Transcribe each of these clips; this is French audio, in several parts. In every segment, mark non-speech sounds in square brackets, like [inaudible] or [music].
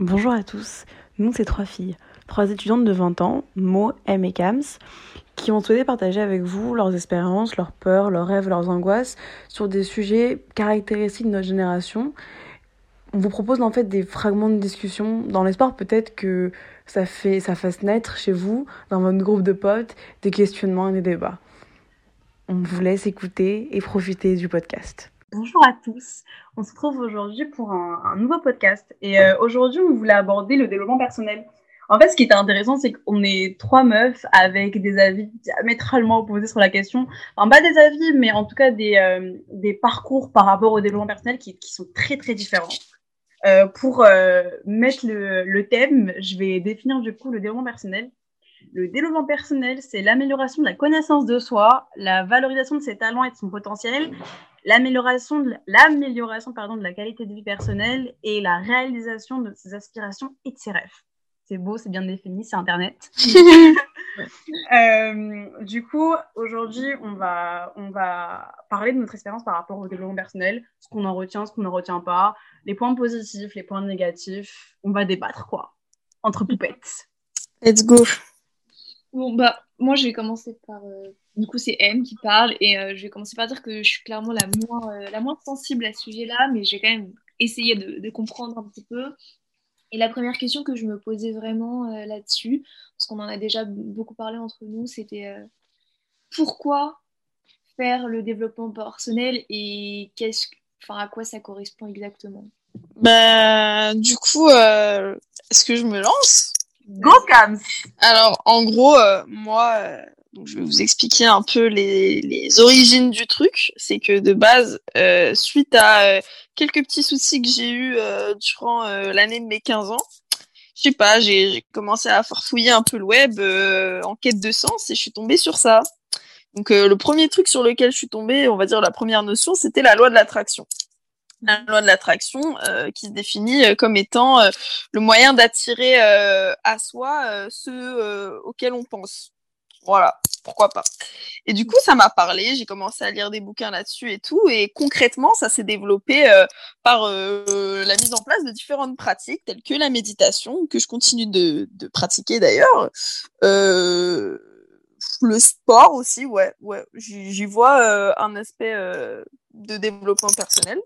Bonjour à tous, nous c'est trois filles, trois étudiantes de 20 ans, Mo, M et Kams, qui ont souhaité partager avec vous leurs expériences, leurs peurs, leurs rêves, leurs angoisses sur des sujets caractéristiques de notre génération. On vous propose en fait des fragments de discussion dans l'espoir peut-être que ça, fait, ça fasse naître chez vous, dans votre groupe de potes, des questionnements et des débats. On vous laisse écouter et profiter du podcast. Bonjour à tous. On se retrouve aujourd'hui pour un, nouveau podcast. Et euh, aujourd'hui, on voulait aborder le développement personnel. En fait, ce qui était intéressant, c'est qu'on est trois meufs avec des avis diamétralement opposés sur la question. Enfin, pas des avis, mais en tout cas des, euh, des parcours par rapport au développement personnel qui, qui sont très, très différents. Euh, pour euh, mettre le, le thème, je vais définir du coup le développement personnel. Le développement personnel, c'est l'amélioration de la connaissance de soi, la valorisation de ses talents et de son potentiel, l'amélioration de, l'amélioration, pardon, de la qualité de vie personnelle et la réalisation de ses aspirations et de ses rêves. C'est beau, c'est bien défini, c'est Internet. [laughs] [laughs] euh, du coup, aujourd'hui, on va, on va parler de notre expérience par rapport au développement personnel, ce qu'on en retient, ce qu'on ne retient pas, les points positifs, les points négatifs. On va débattre, quoi, entre poupettes. Let's go. Bon, bah, moi, je vais commencer par. Euh, du coup, c'est M qui parle, et euh, je vais commencer par dire que je suis clairement la moins, euh, la moins sensible à ce sujet-là, mais j'ai quand même essayé de, comprendre un petit peu. Et la première question que je me posais vraiment là-dessus, parce qu'on en a déjà beaucoup parlé entre nous, c'était pourquoi faire le développement personnel et qu'est-ce, enfin, à quoi ça correspond exactement? Bah, du coup, est-ce que je me lance? Go Cams Alors, en gros, euh, moi, euh, donc je vais vous expliquer un peu les, les origines du truc. C'est que de base, euh, suite à quelques petits soucis que j'ai eu durant l'année de mes 15 ans, je sais pas, j'ai commencé à farfouiller un peu le web en quête de sens et je suis tombée sur ça. Donc le premier truc sur lequel je suis tombée, on va dire la première notion, c'était la loi de l'attraction la loi de l'attraction euh, qui se définit euh, comme étant euh, le moyen d'attirer à soi ceux auxquels on pense. Voilà, pourquoi pas. Et du coup, ça m'a parlé, j'ai commencé à lire des bouquins là-dessus et tout, et concrètement, ça s'est développé par la mise en place de différentes pratiques, telles que la méditation, que je continue de, de pratiquer d'ailleurs. le sport aussi, ouais, ouais, j'y vois un aspect de développement personnel.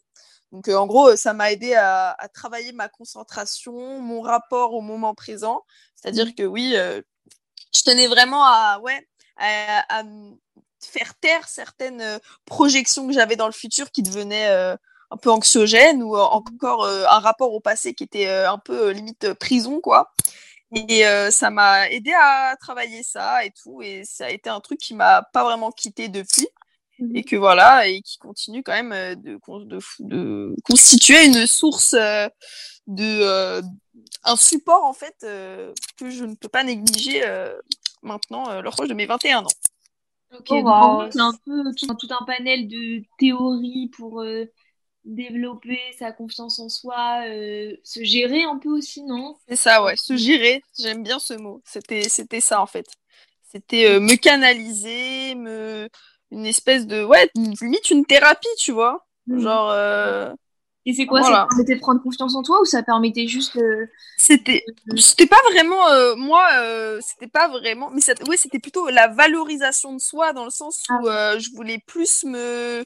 Donc, euh, en gros, ça m'a aidé à, travailler ma concentration, mon rapport au moment présent. C'est-à-dire mmh. que oui, euh, je tenais vraiment à, ouais, à, faire taire certaines euh, projections que j'avais dans le futur qui devenaient un peu anxiogènes ou encore un rapport au passé qui était un peu limite prison, quoi. Et ça m'a aidé à travailler ça et tout. Et ça a été un truc qui m'a pas vraiment quitté depuis et mhm. que voilà et qui continue quand même euh, de, de, de constituer une source euh, de euh, un support en fait que je ne peux pas négliger maintenant lors de mes 21 ans. Ok, oh, c'est un peu tout, tout, un panel de théories pour développer sa confiance en soi, se gérer un peu aussi, non? C'est ça, ouais, se gérer, j'aime bien ce mot. C'était c'était ça en fait. C'était me canaliser, me une espèce de ouais limite une thérapie tu vois mm. genre euh... et c'est quoi ça permettait de prendre confiance en toi ou ça permettait juste c'était c'était pas vraiment euh, moi euh, c'était pas vraiment mais ouais c'était plutôt la valorisation de soi dans le sens ah. où euh, je voulais plus me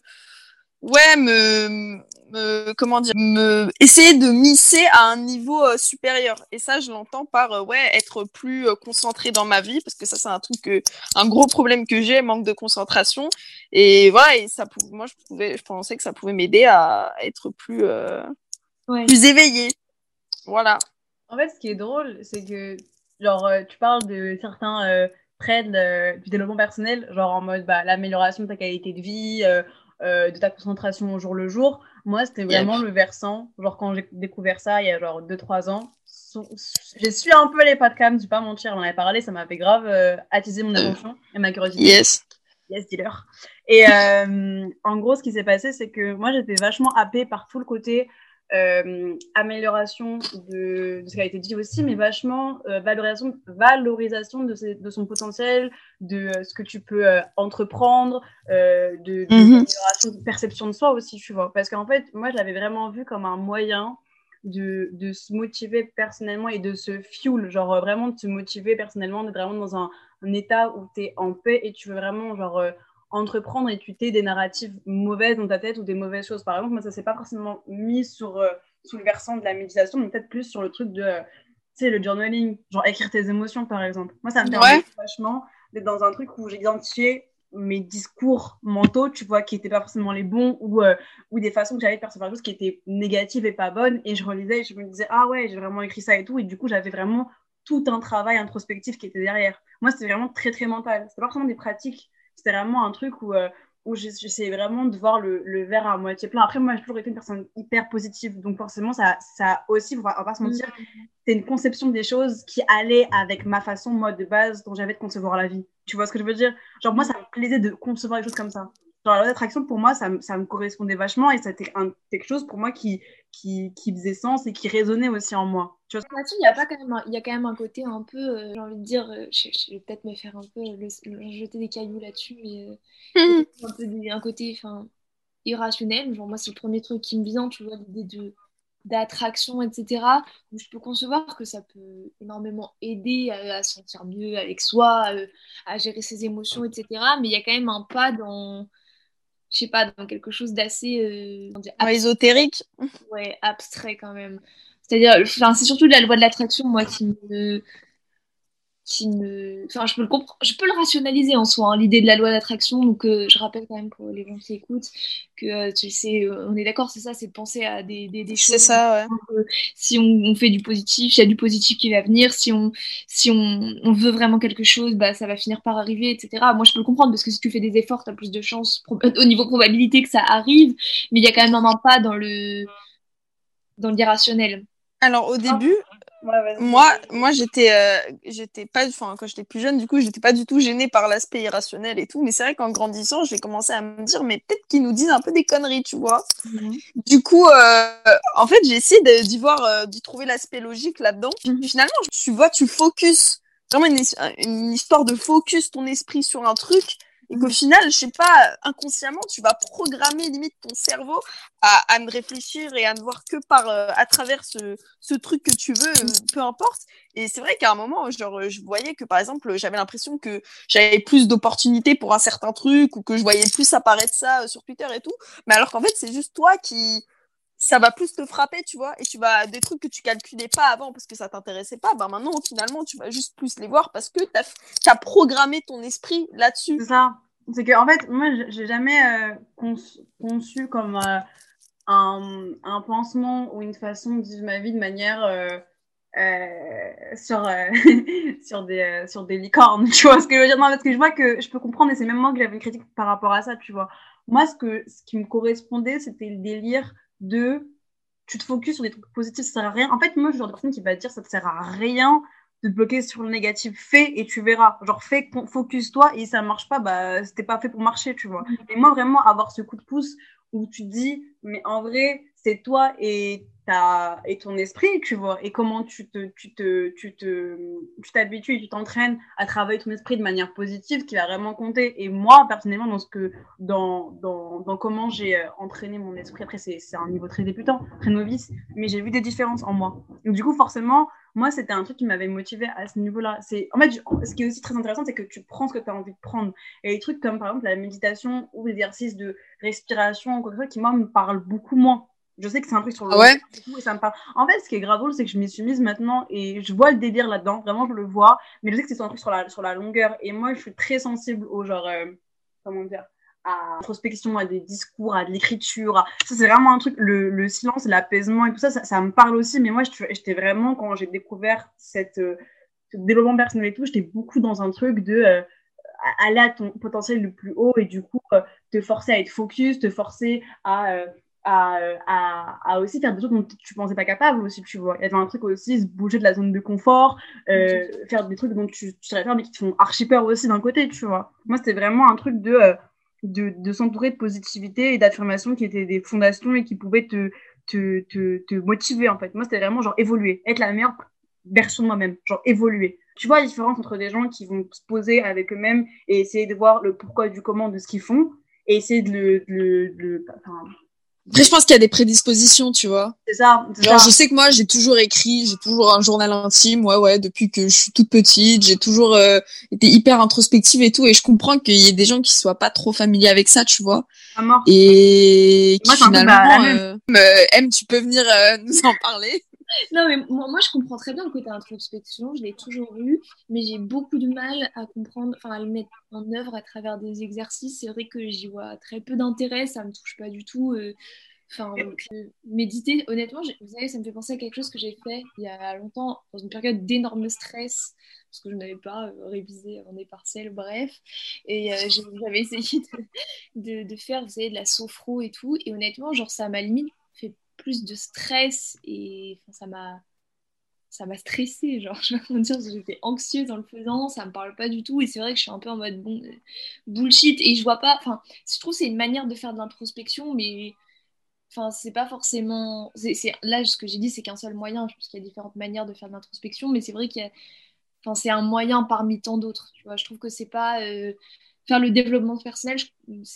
ouais me, me, comment dire me essayer de misser à un niveau euh, supérieur. Et ça je l'entends par euh, ouais être plus euh, concentré dans ma vie parce que ça c'est un truc que un gros problème que j'ai manque de concentration. Et voilà et ça moi je pouvais je pensais que ça pouvait m'aider à être plus ouais. plus éveillé. Voilà. En fait ce qui est drôle c'est que genre tu parles de certains traits du développement personnel genre en mode bah, l'amélioration de ta qualité de vie euh, de ta concentration au jour le jour. Moi, c'était vraiment le versant. Genre, quand j'ai découvert ça il y a genre 2-3 ans, j'ai su un peu les podcasts, je vais pas mentir, on en avait parlé, ça m'avait grave euh, attisé mon attention et ma curiosité. Yes. Yes, dealer. Et euh, en gros, ce qui s'est passé, c'est que moi, j'étais vachement happée par tout le côté euh, amélioration de, de, ce qui a été dit aussi, mais vachement euh, valorisation, valorisation de, ses, de, son potentiel, de euh, ce que tu peux euh, entreprendre, euh, de, de, mm -hmm. perception de soi aussi, tu vois. Parce qu'en fait, moi, je l'avais vraiment vu comme un moyen de, de se motiver personnellement et de se fuel, genre euh, vraiment de se motiver personnellement, d'être vraiment dans un, un état où tu es en paix et tu veux vraiment genre euh, entreprendre et tu t'es des narratives mauvaises dans ta tête ou des mauvaises choses. Par exemple, moi, ça s'est pas forcément mis sur, euh, sous le versant de la méditation, mais peut-être plus sur le truc de, euh, tu sais, le journaling, genre écrire tes émotions, par exemple. Moi, ça me permet Ouais. vachement d'être dans un truc où j'ai identifié mes discours mentaux, tu vois, qui n'étaient pas forcément les bons ou, euh, ou des façons que j'avais de percevoir les choses qui étaient négatives et pas bonnes. Et je relisais et je me disais, ah ouais, j'ai vraiment écrit ça et tout. Et du coup, j'avais vraiment tout un travail introspectif qui était derrière. Moi, c'était vraiment très, très mental. C'était pas forcément des pratiques. C'était vraiment un truc où, euh, où j'essayais vraiment de voir le, le verre à moitié plein. Après, moi, j'ai toujours été une personne hyper positive. Donc, forcément, ça, ça aussi, on va, on va pas se mentir, c'est une conception des choses qui allait avec ma façon, moi, de base, dont j'avais de concevoir la vie. Tu vois ce que je veux dire? Genre, moi, ça me plaisait de concevoir les choses comme ça. Genre, la loi d'attraction, pour moi, ça, me- ça me correspondait vachement et c'était quelque chose pour moi qui, qui, qui faisait sens et qui résonnait aussi en moi. Tu vois il y a pas quand même un, il y a quand même un côté un peu, euh, j'ai envie de dire, euh, je, je vais peut-être me faire un peu le, le- jeter des cailloux là-dessus, mais euh, un peu des- un côté, enfin, irrationnel. Genre moi, c'est le premier truc qui me vient, tu vois, l'idée de d'attraction, etc. Où je peux concevoir que ça peut énormément aider à, à se sentir mieux avec soi, euh, à gérer ses émotions, etc. Mais il y a quand même un pas dans, je sais pas, dans quelque chose d'assez, euh, Ouais, ésotérique. ouais, abstrait quand même. C'est-à-dire, c'est surtout la loi de l'attraction, moi, qui me, qui me, enfin, je peux le comprendre, je peux le rationaliser en soi, hein, l'idée de la loi d'attraction. Donc, euh, je rappelle quand même pour les gens qui écoutent que, euh, tu sais, euh, on est d'accord, c'est ça, c'est de penser à des, des, des choses. C'est ça, ouais. Si on, on fait du positif, il y a du positif qui va venir. Si on, si on, on veut vraiment quelque chose, bah, ça va finir par arriver, etc. Moi, je peux le comprendre parce que si tu fais des efforts, tu as plus de chances [laughs] au niveau probabilité que ça arrive. Mais il y a quand même un pas dans le, dans l'irrationnel. Alors, au début, Ouais, moi, moi j'étais euh, j'étais pas, enfin, quand j'étais plus jeune, du coup, j'étais pas du tout gênée par l'aspect irrationnel et tout. Mais c'est vrai qu'en grandissant, j'ai commencé à me dire, mais peut-être qu'ils nous disent un peu des conneries, tu vois. Du coup, euh, en fait, j'ai essayé d'y voir, euh, d'y trouver l'aspect logique là-dedans. Mhm. Finalement, tu vois, tu focus, vraiment une, une histoire de focus ton esprit sur un truc. Et qu'au final, je sais pas, inconsciemment, tu vas programmer limite ton cerveau à, à ne réfléchir et à ne voir que par euh, à travers ce, ce truc que tu veux, euh, peu importe. Et c'est vrai qu'à un moment, genre, euh, je voyais que par exemple, j'avais l'impression que j'avais plus d'opportunités pour un certain truc ou que je voyais plus apparaître ça sur Twitter et tout. Mais alors qu'en fait, c'est juste toi qui ça va plus te frapper, tu vois, et tu vas des trucs que tu calculais pas avant parce que ça t'intéressait pas, bah maintenant finalement tu vas juste plus les voir parce que t'as as programmé ton esprit là-dessus. C'est ça. C'est que, en fait, moi, j'ai- jamais euh, conçu, comme euh, un, un pansement ou une façon de vivre ma vie de manière euh, sur, [laughs] sur, des, sur des licornes. Tu vois ce que je veux dire? Non, parce que je vois que je peux comprendre, et c'est même moi que j'avais une critique par rapport à ça, tu vois. Moi, ce, que, ce qui me correspondait, c'était le délire de tu te focuses sur des trucs positifs, ça sert à rien. En fait, moi, je suis le genre de personne qui va te dire ça te sert à rien de te bloquer sur le négatif. Fais et tu verras. Genre, fais, focus-toi et si ça marche pas, bah, c'était pas fait pour marcher, tu vois. Et moi, vraiment, avoir ce coup de pouce où tu te dis, mais en vrai, c'est toi et, ta, et ton esprit, tu vois, et comment tu te, tu te, tu te, tu t'habitues et tu t'entraînes à travailler ton esprit de manière positive qui va vraiment compter. Et moi, personnellement, dans ce que, dans, dans, dans comment j'ai euh, entraîné mon esprit, après, c'est, c'est un niveau très débutant, très novice, mais j'ai vu des différences en moi. Donc, du coup, forcément, moi, c'était un truc qui m'avait motivé à ce niveau-là. C'est, en fait, ce qui est aussi très intéressant, c'est que tu prends ce que tu as envie de prendre. Et des trucs comme, par exemple, la méditation ou l'exercice de respiration ou quoi que ce soit qui, moi, me parle beaucoup moins. Je sais que c'est un truc sur le Ah ouais et ça me parle. En fait, ce qui est grave c'est que je m'y suis mise maintenant et je vois le délire là-dedans. Vraiment, je le vois. Mais je sais que c'est un truc sur la, sur la longueur. Et moi, je suis très sensible au genre, euh, comment dire, à l'introspection, à des discours, à de l'écriture. Ça, c'est vraiment un truc, le, le silence, l'apaisement et tout ça, ça, ça me parle aussi. Mais moi, j'étais vraiment, quand j'ai découvert cette, euh, ce développement personnel et tout, j'étais beaucoup dans un truc de euh, aller à ton potentiel le plus haut et du coup, euh, te forcer à être focus, te forcer à. À, à, à aussi faire des trucs dont tu pensais pas capable aussi, tu vois. Il y avait un truc aussi, se bouger de la zone de confort, euh, faire des trucs dont tu, tu savais faire mais qui te font archi peur aussi d'un côté, tu vois. Moi, c'était vraiment un truc de, euh, de, de s'entourer de positivité et d'affirmations qui étaient des fondations et qui pouvaient te, te, te, te motiver, en fait. Moi, c'était vraiment genre évoluer, être la meilleure version de moi-même, genre évoluer. Tu vois la différence entre des gens qui vont se poser avec eux-mêmes et essayer de voir le pourquoi du comment de ce qu'ils font et essayer de le, de enfin, Après, je pense qu'il y a des prédispositions, tu vois. C'est ça. c'est Genre, ça. je sais que moi, j'ai toujours écrit, j'ai toujours un journal intime, ouais, ouais, depuis que je suis toute petite, j'ai toujours euh, été hyper introspective et tout, et je comprends qu'il y ait des gens qui soient pas trop familiers avec ça, tu vois, et qui Moi, un peu finalement, même. euh, euh, M, tu peux venir euh, nous en parler. Non, mais moi, moi, je comprends très bien le côté introspection, je l'ai toujours eu, mais j'ai beaucoup de mal à comprendre, enfin à le mettre en œuvre à travers des exercices. C'est vrai que j'y vois très peu d'intérêt, ça me touche pas du tout. euh, Enfin, euh, méditer, honnêtement, vous savez, ça me fait penser à quelque chose que j'ai fait il y a longtemps, dans une période d'énorme stress, parce que je n'avais pas euh, révisé avant des partiels, bref. Et euh, [laughs] j'avais essayé de, de, de faire, vous savez, de la sophro et tout. Et honnêtement, genre, ça m'a limite fait plus de stress et ça m'a ça m'a stressée, [laughs] genre, je sais pas dire, j'étais anxieuse en le faisant, ça me parle pas du tout, et c'est vrai que je suis un peu en mode euh, bullshit, et je vois pas, enfin, je trouve c'est une manière de faire de l'introspection, mais enfin, c'est pas forcément, là, ce que j'ai dit, c'est qu'un seul moyen, je pense qu'il y a différentes manières de faire de l'introspection, mais c'est vrai qu'il y a, enfin, c'est un moyen parmi tant d'autres, tu vois, je trouve que c'est pas, euh, faire le développement personnel, je-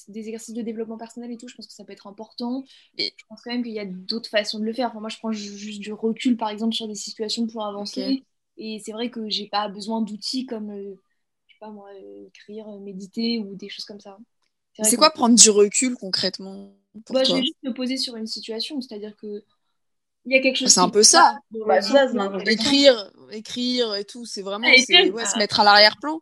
des exercices de développement personnel et tout, je pense que ça peut être important, Et- je pense quand même qu'il y a d'autres façons de le faire. Enfin, moi, je prends ju- juste du recul, par exemple, sur des situations pour avancer. Et c'est vrai que j'ai pas besoin d'outils comme, euh, je sais pas moi, euh, écrire, euh, méditer ou des choses comme ça. C'est que- quoi prendre du recul concrètement pour Bah, Je vais juste me poser sur une situation, c'est-à-dire que il y a quelque chose. C'est un peu ça. Bah, ça. Écrire, écrire et tout, c'est vraiment Ah, ouais, bah. se mettre à l'arrière-plan.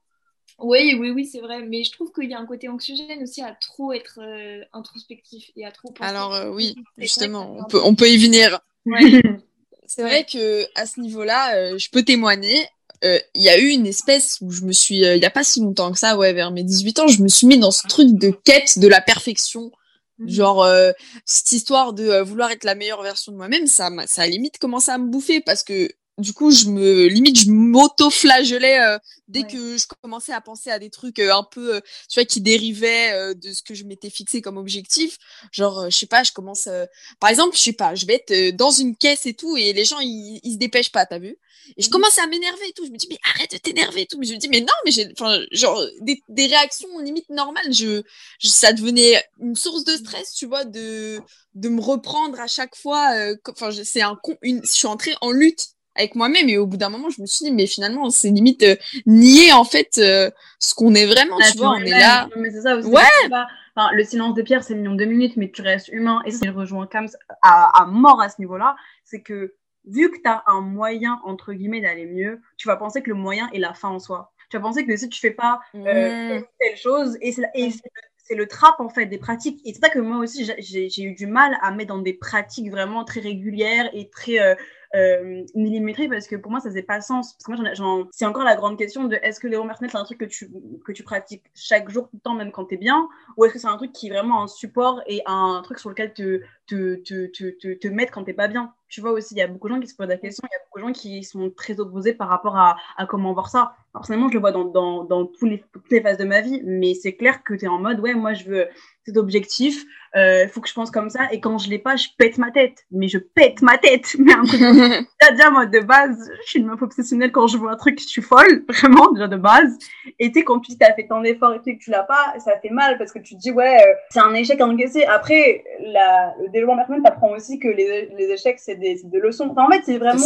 Oui, oui, oui, c'est vrai. Mais je trouve qu'il y a un côté anxiogène aussi à trop être euh, introspectif et à trop penser. Alors euh, oui, justement, on peut, peu- on peut y venir. Ouais. [laughs] C'est vrai que à ce niveau-là, euh, je peux témoigner. Euh, Il y a eu une espèce où je me suis, euh, il y a pas si longtemps que ça, ouais, vers mes 18 ans, je me suis mis dans ce truc de quête de la perfection. Genre, euh, cette histoire de euh, vouloir être la meilleure version de moi-même, ça, ça a limite commencé à me bouffer parce que du coup, je me, limite, je m'auto-flagellais euh, dès Ouais. que je commençais à penser à des trucs euh, un peu, euh, tu vois, qui dérivaient euh, de ce que je m'étais fixé comme objectif. Genre, je sais pas, je commence, par exemple, je sais pas, je vais être dans une caisse et tout, et les gens, ils, ils se dépêchent pas, t'as vu? Et je Mhm. commence à m'énerver et tout. Je me dis, mais arrête de t'énerver et tout. Mais je me dis, mais non, mais j'ai, enfin, genre, des, des réactions limite normales. Je, je- ça devenait une source de stress, tu vois, de, de me reprendre à chaque fois. Enfin, c'est un, con- une, je suis entrée en lutte avec moi-même et au bout d'un moment, je me suis dit, mais finalement, c'est limite euh, nier en fait euh, ce qu'on est vraiment, tu vois. On est là. Non, mais c'est ça aussi. Ouais. pas- Enfin, le silence de pierre, c'est millions de minutes, mais tu restes humain. Et ça, je rejoins Kams à, à mort à ce niveau-là. C'est que vu que tu as un moyen, entre guillemets, d'aller mieux, tu vas penser que le moyen est la fin en soi. Tu vas penser que si tu fais pas euh, Mmh. telle chose, et c'est la- et c'est le- c'est le trap en fait des pratiques. Et c'est ça que moi aussi j'ai- j'ai j'ai eu du mal à mettre dans des pratiques vraiment très régulières et très euh, euh, millimétrées parce que pour moi ça faisait pas sens. Parce que moi j'en c'est encore la grande question de est-ce que les personnel c'est un truc que tu, que tu pratiques chaque jour, tout le temps, même quand t'es bien, ou est-ce que c'est un truc qui est vraiment un support et un truc sur lequel te, te, te, te, te, te mettre quand t'es pas bien? Tu vois aussi, il y a beaucoup de gens qui se posent la question, il y a beaucoup de gens qui sont très opposés par rapport à, à comment voir ça. Personnellement, je le vois dans, dans, dans tous les, toutes les phases de ma vie, mais c'est clair que tu es en mode, ouais, moi, je veux cet objectif, il faut que je pense comme ça, et quand je l'ai pas, je pète ma tête. Mais je pète ma tête. [laughs] Mais un truc Déjà, déjà, moi, de base, je suis une meuf obsessionnelle quand je vois un truc, je suis folle, [laughs] vraiment, déjà de base. Et tu sais, quand tu t'as fait tant d'efforts et que tu l'as pas, ça fait mal parce que tu te dis, ouais, euh, c'est un échec à encaisser. Après, la, le développement personnel t'apprend aussi que les, les échecs, c'est des, des leçons. Enfin, en fait, c'est vraiment,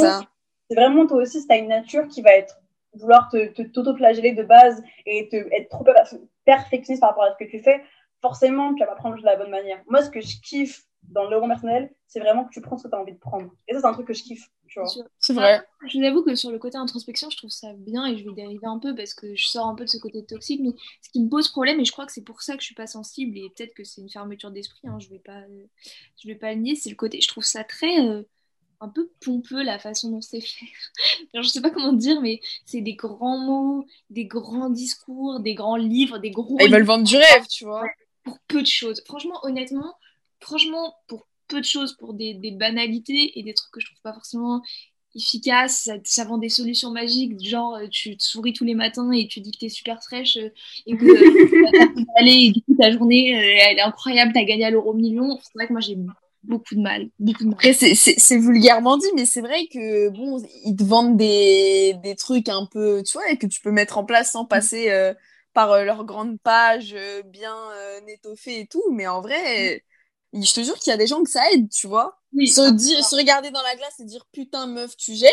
c'est vraiment toi aussi, c'est une nature qui va être vouloir te, te, t'auto-flageller de base et te, être trop perf- perfectionniste par rapport à ce que tu fais. Forcément, tu vas pas prendre de la bonne manière. Moi, ce que je kiffe dans le développement personnel, c'est vraiment que tu prends ce que tu as envie de prendre. Et ça, c'est un truc que je kiffe. C'est vrai. Je vous avoue que sur le côté introspection, je trouve ça bien et je vais dériver un peu parce que je sors un peu de ce côté toxique. Mais ce qui me pose problème, et je crois que c'est pour ça que je suis pas sensible et peut-être que c'est une fermeture d'esprit, hein, je vais pas, je vais pas le nier, c'est le côté, je trouve ça très euh, un peu pompeux la façon dont c'est fait. [laughs] Genre, je sais pas comment dire, mais c'est des grands mots, des grands discours, des grands livres, des gros Ils veulent vendre du rêve, tu vois. Pour peu de choses. Franchement, honnêtement, franchement, pour peu de choses, pour des, des banalités et des trucs que je trouve pas forcément efficaces, ça, ça vend des solutions magiques, genre euh, tu te souris tous les matins et tu dis que t'es super fraîche euh, et que euh, [laughs] aller et du coup ta journée euh, elle est incroyable, t'as gagné à l'euro million. C'est vrai que moi j'ai beaucoup de mal, beaucoup de mal. Après, c'est- vulgairement dit, mais c'est vrai que bon, ils te vendent des, des trucs un peu, tu vois, et que tu peux mettre en place sans passer euh, par euh, leur grande page euh, bien euh, étoffée et tout. Mais en vrai, je te jure qu'il y a des gens que ça aide, tu vois. Oui. Se, dire, se regarder dans la glace et dire putain, meuf, tu gères.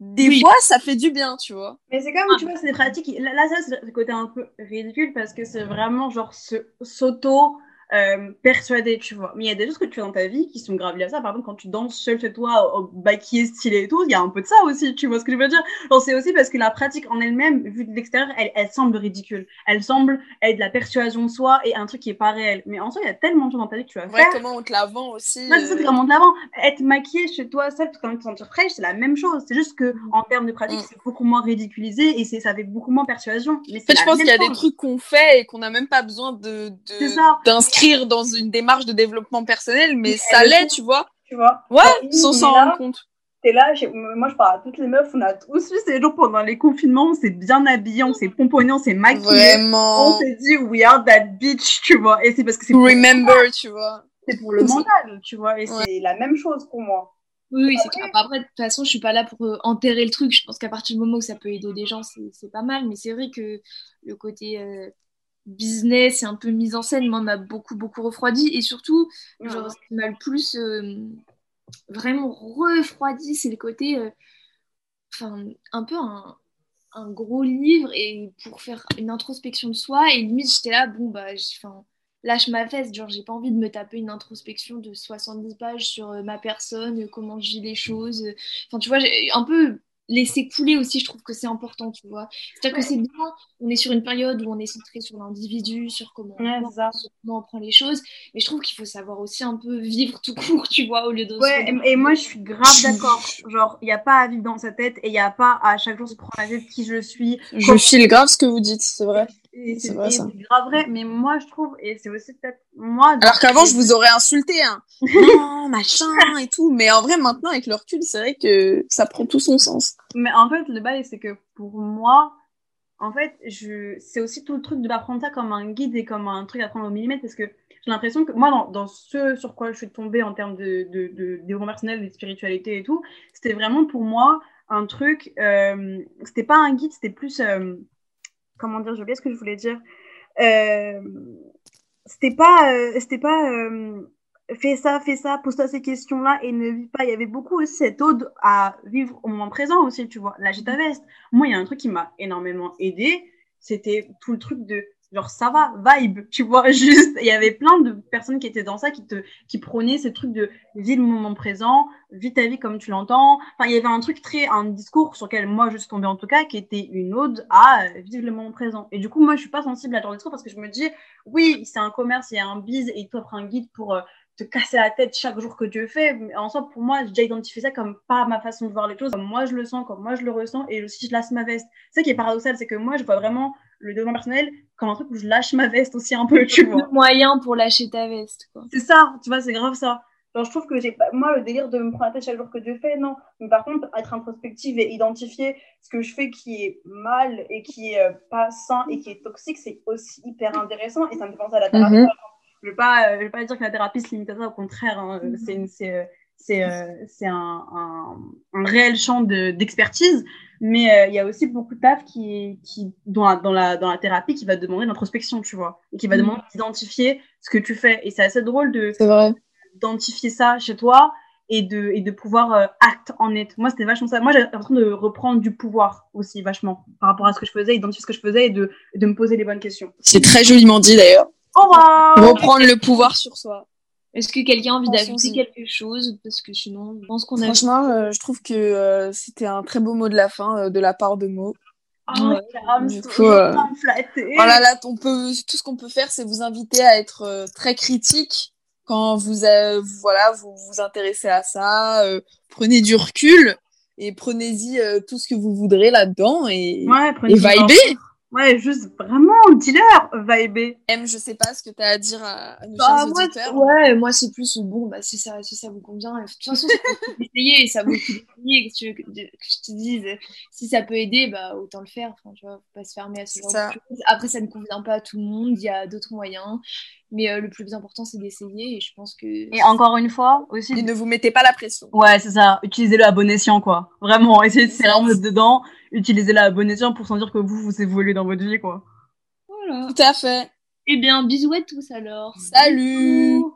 Des Oui. fois, ça fait du bien, tu vois. Mais c'est comme, tu vois, c'est des pratiques. Là, ça, c'est le côté un peu ridicule parce que c'est vraiment genre se, s'auto. Euh, persuader, tu vois. Mais il y a des choses que tu fais dans ta vie qui sont graves à ça. Par exemple, quand tu danses seul chez toi, au maquillé, stylé et tout, il y a un peu de ça aussi, tu vois ce que je veux dire. C'est aussi parce que la pratique en elle-même, vue de l'extérieur, elle, elle semble ridicule. Elle semble être de la persuasion de soi et un truc qui est pas réel. Mais en soi, il y a tellement de choses dans ta vie que tu vas Ouais, faire. comment on te la vend aussi. Ouais, c'est ça, c'est vraiment de l'avant. Être maquillée chez toi, seule, quand même te sentir fraîche, c'est la même chose. C'est juste que, en termes de pratique, Mm. c'est beaucoup moins ridiculisé et c'est, ça fait beaucoup moins persuasion. Mais En fait, je la pense qu'il y a des chose. trucs qu'on fait et qu'on n'a même pas besoin de, de- D'inscrire dans une démarche de développement personnel, mais Mais ça l'est, le tu vois. Tu vois. Ouais, sans on s'en rendre compte. T'es là, moi je parle à toutes les meufs, on a tous vu ces jours pendant les confinements, on s'est bien habillés, on s'est pomponné, on s'est maquillé. Vraiment. On s'est dit, we are that bitch, tu vois. Et c'est parce que c'est To pour, remember, tu vois. c'est pour le mental, tu vois. Et Ouais. c'est la même chose pour moi. Oui, oui, c'est clair. Après, de toute façon, je suis pas là pour euh, enterrer le truc. Je pense qu'à partir du moment où ça peut aider des gens, c'est c'est pas mal. Mais c'est vrai que le côté euh, business et un peu mise en scène, moi, m'a beaucoup, beaucoup refroidi. Et surtout, genre, ce qui m'a le plus euh, vraiment refroidi, c'est le côté, euh, enfin, un peu un, un gros livre et pour faire une introspection de soi. Et limite, j'étais là, bon, bah, enfin, lâche ma veste. Genre, j'ai pas envie de me taper une introspection de 70 pages sur euh, ma personne, comment je vis les choses. Enfin, tu vois, j'ai un peu laisser couler aussi, je trouve que c'est important, tu vois. C'est-à-dire que c'est bien, on est sur une période où on est centré sur l'individu, sur comment on Ouais, pense, c'est ça. sur comment on prend les choses, mais je trouve qu'il faut savoir aussi un peu vivre tout court, tu vois, au lieu de... Ouais, et, et moi je suis grave d'accord. Genre, il n'y a pas à vivre dans sa tête et il n'y a pas à chaque jour se prendre la tête qui je suis. Je file grave ce que vous dites, c'est vrai. C'est grave vrai, mais moi je trouve, et c'est aussi peut-être moi. Alors qu'avant, je vous aurais insulté, hein. [laughs] Non, machin et tout. Mais en vrai, maintenant, avec le recul, c'est vrai que ça prend tout son sens. Mais en fait, le bail, c'est que pour moi, en fait, je... c'est aussi tout le truc de l'apprendre ça comme un guide et comme un truc à prendre au millimètre parce que j'ai l'impression que moi, dans, dans ce sur quoi je suis tombée en termes de, de, de développement personnel, de spiritualité et tout, c'était vraiment pour moi un truc, euh, c'était pas un guide, c'était plus, euh, comment dire, j'ai oublié ce que je voulais dire. Euh, c'était pas, euh, c'était pas, euh, fais ça, fais ça, pose-toi ces questions-là et ne vis pas. Il y avait beaucoup aussi cette ode à vivre au moment présent aussi, tu vois. Lâcher ta veste. Moi, il y a un truc qui m'a énormément aidé, c'était tout le truc de genre ça va, vibe, tu vois, [laughs] juste. Il y avait plein de personnes qui étaient dans ça, qui te, qui prônaient ce truc de vis le moment présent, vis ta vie comme tu l'entends. Enfin, il y avait un truc très, un discours sur lequel moi je suis tombée en tout cas, qui était une ode à euh, vivre le moment présent. Et du coup, moi, je suis pas sensible à genre de discours parce que je me dis, oui, c'est un commerce, il y a un bise et il t'offre un guide pour euh, te casser la tête chaque jour que tu fais. Mais en soi, pour moi, j'ai déjà identifié ça comme pas ma façon de voir les choses, comme moi je le sens, comme moi je le ressens, et aussi je lâche ma veste. C'est ça qui est paradoxal, c'est que moi, je vois vraiment le développement personnel comme un truc où je lâche ma veste aussi un peu, tu vois. Le moyen pour lâcher ta veste, quoi. C'est ça, tu vois, c'est grave ça. Genre, je trouve que j'ai pas, moi, le délire de me prendre la tête chaque jour que Dieu fait, non. Mais par contre, être introspective et identifier ce que je fais qui est mal et qui est euh, pas sain et qui est toxique, c'est aussi hyper intéressant et ça me fait penser à la thérapie. Mhm. Je vais pas, euh, je vais pas dire que la thérapie se limite à ça, au contraire, hein, euh, c'est c'est, euh, c'est, c'est un, un, un réel champ de, mais euh, il y a aussi beaucoup de taf qui, qui, dans la, dans la, dans la thérapie qui va te demander l'introspection, tu vois, et qui va Mhm. demander d'identifier ce que tu fais. Et c'est assez drôle de, d'identifier ça chez toi et de, et de pouvoir euh, acte en être. Moi, c'était vachement ça. Moi, j'ai l'impression de reprendre du pouvoir aussi, vachement, par rapport à ce que je faisais, identifier ce que je faisais et de, de me poser les bonnes questions. C'est très joliment dit d'ailleurs. Au revoir Reprendre le pouvoir sur soi. Est-ce que quelqu'un a envie d'ajouter quelque chose? Parce que sinon, je pense qu'on a... Franchement, euh, je trouve que euh, c'était un très beau mot de la fin euh, de la part de Mo. Oh, Du c'est coup, euh. Voilà, là, on peut, tout ce qu'on peut faire, c'est vous inviter à être euh, très critique quand vous, euh, voilà, vous vous intéressez à ça. euh, prenez du recul et prenez-y euh, tout ce que vous voudrez là-dedans et, Ouais, et vibez. Ouais, juste vraiment, dis-leur, vibez. M, je sais pas ce que tu as à dire à, à nos Bah, chers moi, auditeurs. ouais, moi c'est plus bon, bah si ça, si ça vous convient. De toute façon, ça vaut d'essayer, ça vaut le coup d'essayer. Que, tu que, je te dise, si ça peut aider, bah autant le faire. Enfin, tu vois, faut pas se fermer à ce genre ça. de choses. Après, ça ne convient pas à tout le monde, il y a d'autres moyens. Mais euh, le plus important, c'est d'essayer et je pense que. Et encore une fois, aussi. Et ne vous mettez pas la pression. Ouais, c'est ça. Utilisez-le à bon escient, quoi. Vraiment, essayez de mode dedans. Utilisez-le à bon escient pour sentir que vous, vous évoluez dans votre vie, quoi. Voilà. Tout à fait. Eh bien, bisous à tous alors. Salut Bisous.